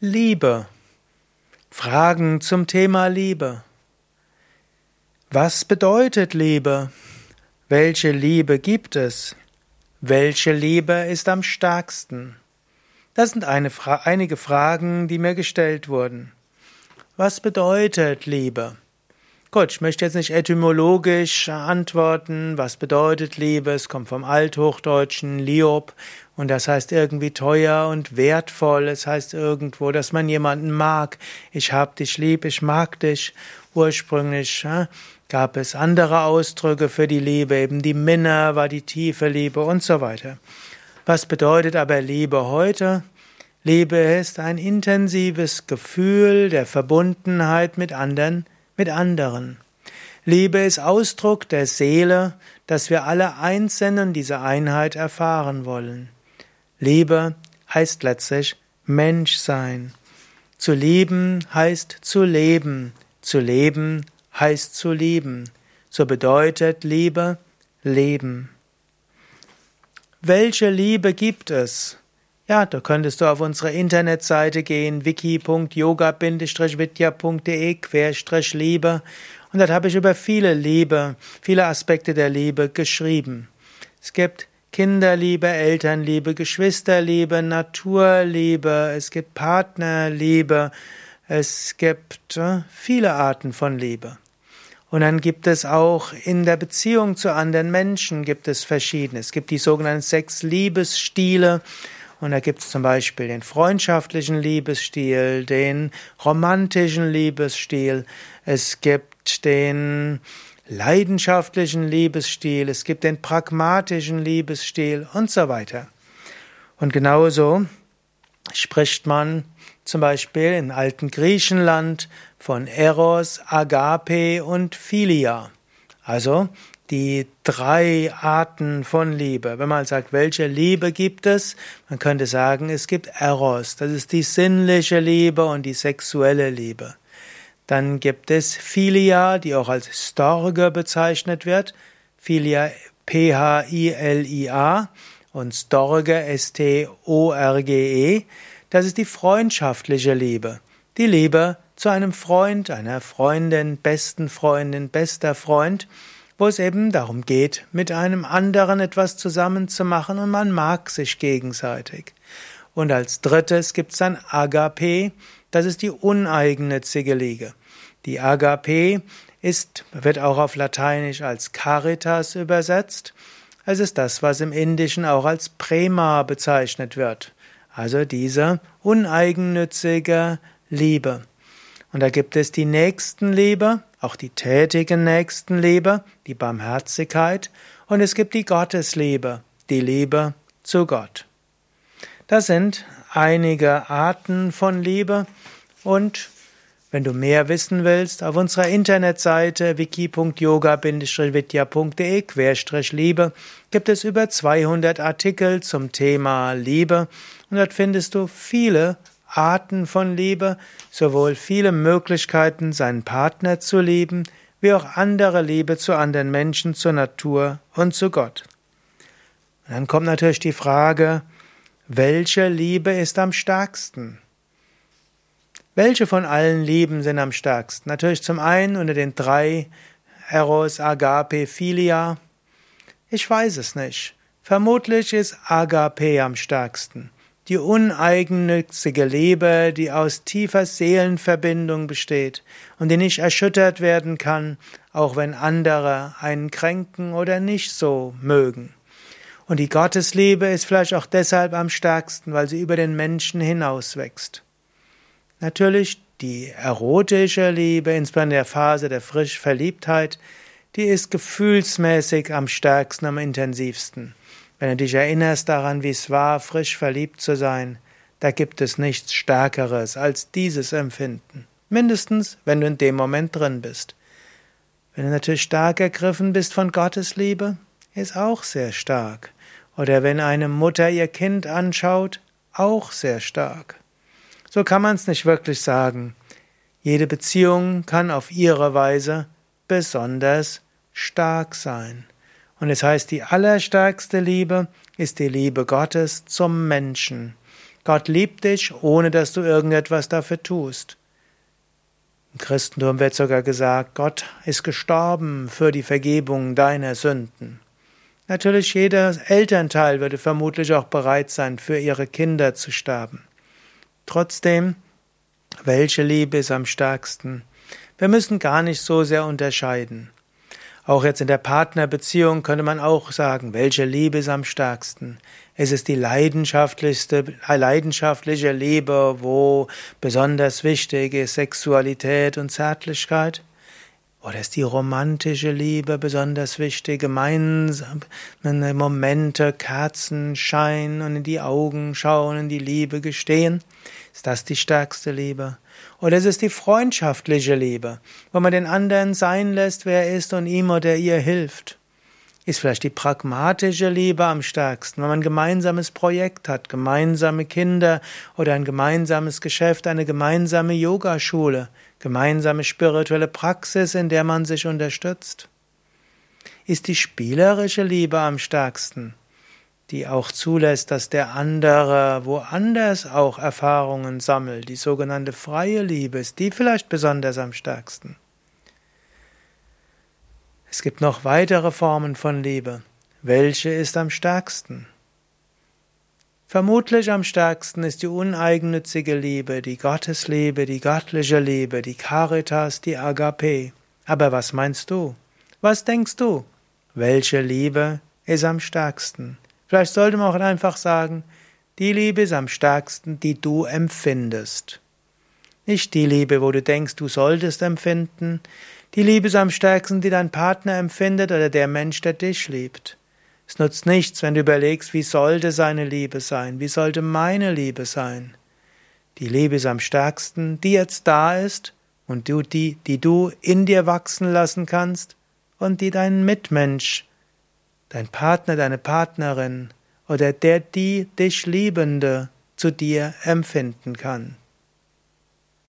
Liebe. Fragen zum Thema Liebe. Was bedeutet Liebe? Welche Liebe gibt es? Welche Liebe ist am stärksten? Das sind Fra einige Fragen, die mir gestellt wurden. Was bedeutet Liebe? Gut, ich möchte jetzt nicht etymologisch antworten, was bedeutet Liebe. Es kommt vom Althochdeutschen Liob und das heißt irgendwie teuer und wertvoll. Es heißt irgendwo, dass man jemanden mag. Ich hab dich lieb, ich mag dich. Ursprünglich ja, gab es andere Ausdrücke für die Liebe, eben die Minna war die tiefe Liebe und so weiter. Was bedeutet aber Liebe heute? Liebe ist ein intensives Gefühl der Verbundenheit mit anderen mit anderen. Liebe ist Ausdruck der Seele, dass wir alle und diese Einheit erfahren wollen. Liebe heißt letztlich Mensch sein. Zu lieben heißt zu leben. Zu leben heißt zu lieben. So bedeutet Liebe Leben. Welche Liebe gibt es? Ja, da könntest du auf unsere Internetseite gehen, wiki.yoga-vidya.de-liebe und dort habe ich über viele Liebe, viele Aspekte der Liebe geschrieben. Es gibt Kinderliebe, Elternliebe, Geschwisterliebe, Naturliebe, es gibt Partnerliebe, es gibt äh, viele Arten von Liebe. Und dann gibt es auch in der Beziehung zu anderen Menschen gibt es verschiedene. Es gibt die sogenannten sechs Liebesstile. Und da gibt es zum Beispiel den freundschaftlichen Liebesstil, den romantischen Liebesstil, es gibt den leidenschaftlichen Liebesstil, es gibt den pragmatischen Liebesstil und so weiter. Und genauso spricht man zum Beispiel im alten Griechenland von Eros, Agape und Philia. Also die drei Arten von Liebe. Wenn man sagt, welche Liebe gibt es? Man könnte sagen, es gibt Eros. Das ist die sinnliche Liebe und die sexuelle Liebe. Dann gibt es Philia, die auch als Storge bezeichnet wird. Philia P-H-I-L-I-A und Storge S-T-O-R-G-E. Das ist die freundschaftliche Liebe. Die Liebe zu einem Freund, einer Freundin, besten Freundin, bester Freund wo es eben darum geht, mit einem anderen etwas zusammenzumachen und man mag sich gegenseitig. Und als drittes gibt es dann Agape, das ist die uneigennützige Liebe. Die Agape ist, wird auch auf Lateinisch als Caritas übersetzt. Es ist das, was im Indischen auch als Prema bezeichnet wird. Also diese uneigennützige Liebe. Und da gibt es die Nächstenliebe, auch die tätige Nächstenliebe, die Barmherzigkeit und es gibt die Gottesliebe, die Liebe zu Gott. Das sind einige Arten von Liebe und wenn du mehr wissen willst, auf unserer Internetseite wiki.yoga-vidya.de-liebe gibt es über 200 Artikel zum Thema Liebe und dort findest du viele Arten von Liebe, sowohl viele Möglichkeiten, seinen Partner zu lieben, wie auch andere Liebe zu anderen Menschen, zur Natur und zu Gott. Und dann kommt natürlich die Frage, welche Liebe ist am stärksten? Welche von allen Lieben sind am stärksten? Natürlich zum einen unter den drei Eros, Agape, Philia. Ich weiß es nicht. Vermutlich ist Agape am stärksten die uneigennützige Liebe, die aus tiefer Seelenverbindung besteht und die nicht erschüttert werden kann, auch wenn andere einen kränken oder nicht so mögen. Und die Gottesliebe ist vielleicht auch deshalb am stärksten, weil sie über den Menschen hinauswächst. Natürlich die erotische Liebe, insbesondere in der Phase der Frischverliebtheit, die ist gefühlsmäßig am stärksten, am intensivsten. Wenn du dich erinnerst daran, wie es war, frisch verliebt zu sein, da gibt es nichts Stärkeres als dieses Empfinden. Mindestens, wenn du in dem Moment drin bist. Wenn du natürlich stark ergriffen bist von Gottes Liebe, ist auch sehr stark. Oder wenn eine Mutter ihr Kind anschaut, auch sehr stark. So kann man es nicht wirklich sagen. Jede Beziehung kann auf ihre Weise besonders stark sein. Und es heißt, die allerstärkste Liebe ist die Liebe Gottes zum Menschen. Gott liebt dich, ohne dass du irgendetwas dafür tust. Im Christentum wird sogar gesagt, Gott ist gestorben für die Vergebung deiner Sünden. Natürlich, jeder Elternteil würde vermutlich auch bereit sein, für ihre Kinder zu sterben. Trotzdem, welche Liebe ist am stärksten? Wir müssen gar nicht so sehr unterscheiden. Auch jetzt in der Partnerbeziehung könnte man auch sagen, welche Liebe ist am stärksten? Es ist die leidenschaftlichste, leidenschaftliche Liebe, wo besonders wichtig ist Sexualität und Zärtlichkeit. Oder ist die romantische Liebe besonders wichtig? Gemeinsame Momente, Kerzenschein und in die Augen schauen, in die Liebe gestehen. Ist das die stärkste Liebe? Oder ist es die freundschaftliche Liebe, wo man den anderen sein lässt, wer er ist und ihm oder ihr hilft? Ist vielleicht die pragmatische Liebe am stärksten, wenn man ein gemeinsames Projekt hat, gemeinsame Kinder oder ein gemeinsames Geschäft, eine gemeinsame Yogaschule, gemeinsame spirituelle Praxis, in der man sich unterstützt? Ist die spielerische Liebe am stärksten, die auch zulässt, dass der andere woanders auch Erfahrungen sammelt, die sogenannte freie Liebe ist die vielleicht besonders am stärksten? Es gibt noch weitere Formen von Liebe. Welche ist am stärksten? Vermutlich am stärksten ist die uneigennützige Liebe, die Gottesliebe, die göttliche Liebe, die Caritas, die Agape. Aber was meinst du? Was denkst du? Welche Liebe ist am stärksten? Vielleicht sollte man auch einfach sagen, die Liebe ist am stärksten, die du empfindest. Nicht die Liebe, wo du denkst, du solltest empfinden. Die Liebe ist am stärksten, die dein Partner empfindet oder der Mensch, der dich liebt. Es nutzt nichts, wenn du überlegst, wie sollte seine Liebe sein, wie sollte meine Liebe sein. Die Liebe ist am stärksten, die jetzt da ist und du, die, die du in dir wachsen lassen kannst und die dein Mitmensch, dein Partner, deine Partnerin oder der, die dich Liebende zu dir empfinden kann.